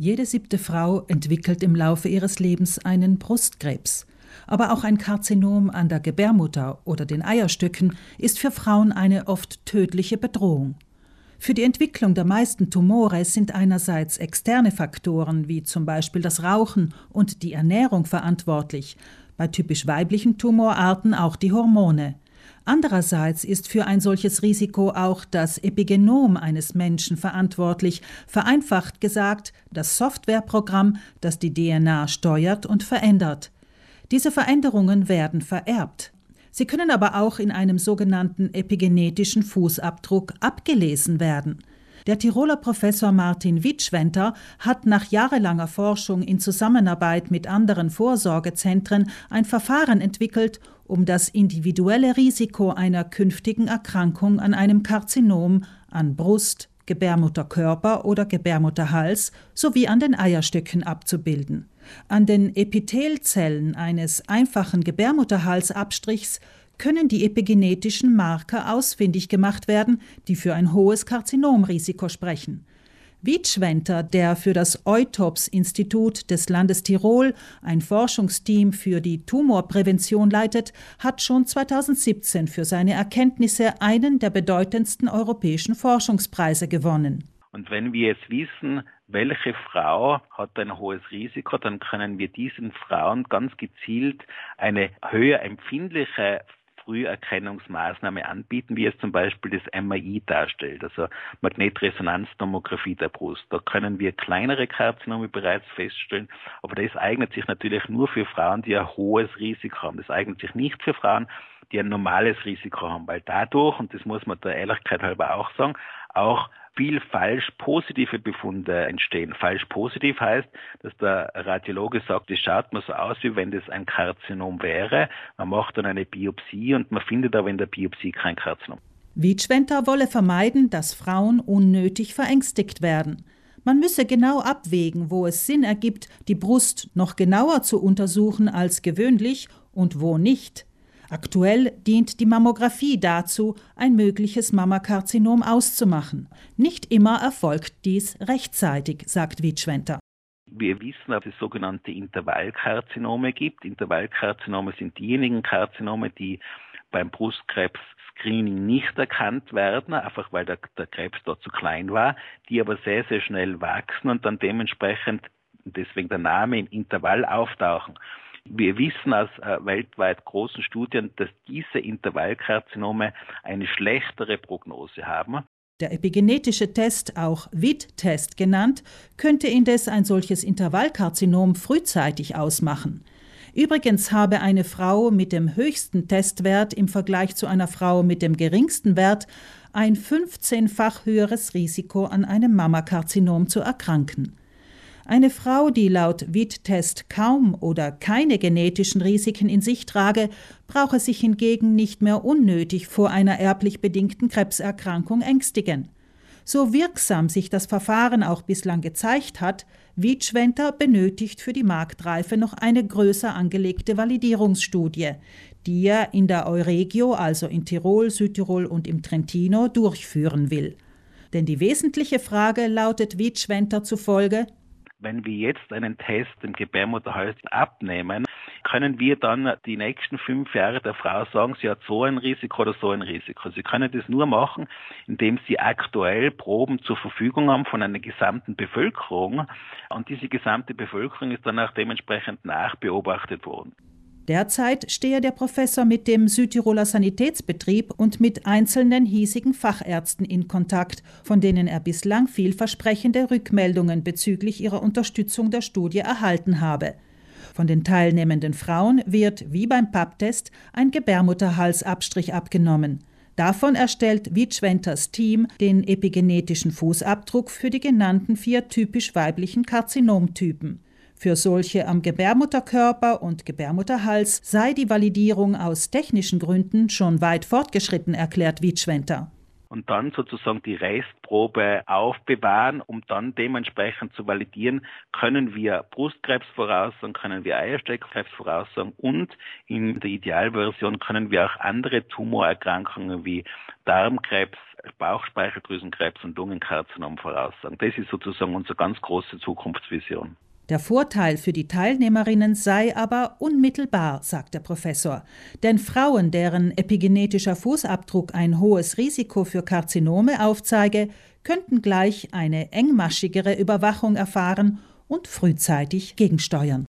Jede siebte Frau entwickelt im Laufe ihres Lebens einen Brustkrebs. Aber auch ein Karzinom an der Gebärmutter oder den Eierstöcken ist für Frauen eine oft tödliche Bedrohung. Für die Entwicklung der meisten Tumore sind einerseits externe Faktoren wie zum Beispiel das Rauchen und die Ernährung verantwortlich, bei typisch weiblichen Tumorarten auch die Hormone. Andererseits ist für ein solches Risiko auch das Epigenom eines Menschen verantwortlich, vereinfacht gesagt das Softwareprogramm, das die DNA steuert und verändert. Diese Veränderungen werden vererbt. Sie können aber auch in einem sogenannten epigenetischen Fußabdruck abgelesen werden. Der Tiroler Professor Martin Witschwenter hat nach jahrelanger Forschung in Zusammenarbeit mit anderen Vorsorgezentren ein Verfahren entwickelt, um das individuelle Risiko einer künftigen Erkrankung an einem Karzinom an Brust, Gebärmutterkörper oder Gebärmutterhals sowie an den Eierstöcken abzubilden. An den Epithelzellen eines einfachen Gebärmutterhalsabstrichs können die epigenetischen Marker ausfindig gemacht werden, die für ein hohes Karzinomrisiko sprechen. Wietschwenter, der für das Eutops-Institut des Landes Tirol ein Forschungsteam für die Tumorprävention leitet, hat schon 2017 für seine Erkenntnisse einen der bedeutendsten europäischen Forschungspreise gewonnen. Und wenn wir jetzt wissen, welche Frau hat ein hohes Risiko, dann können wir diesen Frauen ganz gezielt eine höher empfindliche Früherkennungsmaßnahme anbieten, wie es zum Beispiel das MRI darstellt, also Magnetresonanztomographie der Brust. Da können wir kleinere Karzinome bereits feststellen, aber das eignet sich natürlich nur für Frauen, die ein hohes Risiko haben. Das eignet sich nicht für Frauen, die ein normales Risiko haben, weil dadurch, und das muss man der Ehrlichkeit halber auch sagen, auch viel falsch positive Befunde entstehen. Falsch positiv heißt, dass der Radiologe sagt, es schaut mir so aus, wie wenn das ein Karzinom wäre. Man macht dann eine Biopsie und man findet aber in der Biopsie kein Karzinom. Wiedschwenter wolle vermeiden, dass Frauen unnötig verängstigt werden. Man müsse genau abwägen, wo es Sinn ergibt, die Brust noch genauer zu untersuchen als gewöhnlich und wo nicht. Aktuell dient die Mammographie dazu, ein mögliches Mammakarzinom auszumachen. Nicht immer erfolgt dies rechtzeitig, sagt Wietschwenter. Wir wissen, dass es sogenannte Intervallkarzinome gibt. Intervallkarzinome sind diejenigen Karzinome, die beim Brustkrebs-Screening nicht erkannt werden, einfach weil der, der Krebs dort zu klein war, die aber sehr, sehr schnell wachsen und dann dementsprechend, deswegen der Name, im Intervall auftauchen. Wir wissen aus äh, weltweit großen Studien, dass diese Intervallkarzinome eine schlechtere Prognose haben. Der epigenetische Test, auch WIT-Test genannt, könnte indes ein solches Intervallkarzinom frühzeitig ausmachen. Übrigens habe eine Frau mit dem höchsten Testwert im Vergleich zu einer Frau mit dem geringsten Wert ein 15-fach höheres Risiko an einem Mammakarzinom zu erkranken. Eine Frau, die laut WIT-Test kaum oder keine genetischen Risiken in sich trage, brauche sich hingegen nicht mehr unnötig vor einer erblich bedingten Krebserkrankung ängstigen. So wirksam sich das Verfahren auch bislang gezeigt hat, Wietschwenter benötigt für die Marktreife noch eine größer angelegte Validierungsstudie, die er in der Euregio, also in Tirol, Südtirol und im Trentino, durchführen will. Denn die wesentliche Frage lautet Wietschwenter zufolge, wenn wir jetzt einen Test im Gebärmutterhals abnehmen, können wir dann die nächsten fünf Jahre der Frau sagen, sie hat so ein Risiko oder so ein Risiko. Sie können das nur machen, indem sie aktuell Proben zur Verfügung haben von einer gesamten Bevölkerung. Und diese gesamte Bevölkerung ist dann auch dementsprechend nachbeobachtet worden. Derzeit stehe der Professor mit dem Südtiroler Sanitätsbetrieb und mit einzelnen hiesigen Fachärzten in Kontakt, von denen er bislang vielversprechende Rückmeldungen bezüglich ihrer Unterstützung der Studie erhalten habe. Von den teilnehmenden Frauen wird, wie beim Papptest, ein Gebärmutterhalsabstrich abgenommen. Davon erstellt Wietschwenters Team den epigenetischen Fußabdruck für die genannten vier typisch weiblichen Karzinomtypen. Für solche am Gebärmutterkörper und Gebärmutterhals sei die Validierung aus technischen Gründen schon weit fortgeschritten, erklärt Wietschwenter. und dann sozusagen die Restprobe aufbewahren, um dann dementsprechend zu validieren, können wir Brustkrebs voraussagen, können wir Eierstockkrebs voraussagen und in der Idealversion können wir auch andere Tumorerkrankungen wie Darmkrebs, Bauchspeicheldrüsenkrebs und Lungenkarzinom voraussagen. Das ist sozusagen unsere ganz große Zukunftsvision. Der Vorteil für die Teilnehmerinnen sei aber unmittelbar, sagt der Professor. Denn Frauen, deren epigenetischer Fußabdruck ein hohes Risiko für Karzinome aufzeige, könnten gleich eine engmaschigere Überwachung erfahren und frühzeitig gegensteuern.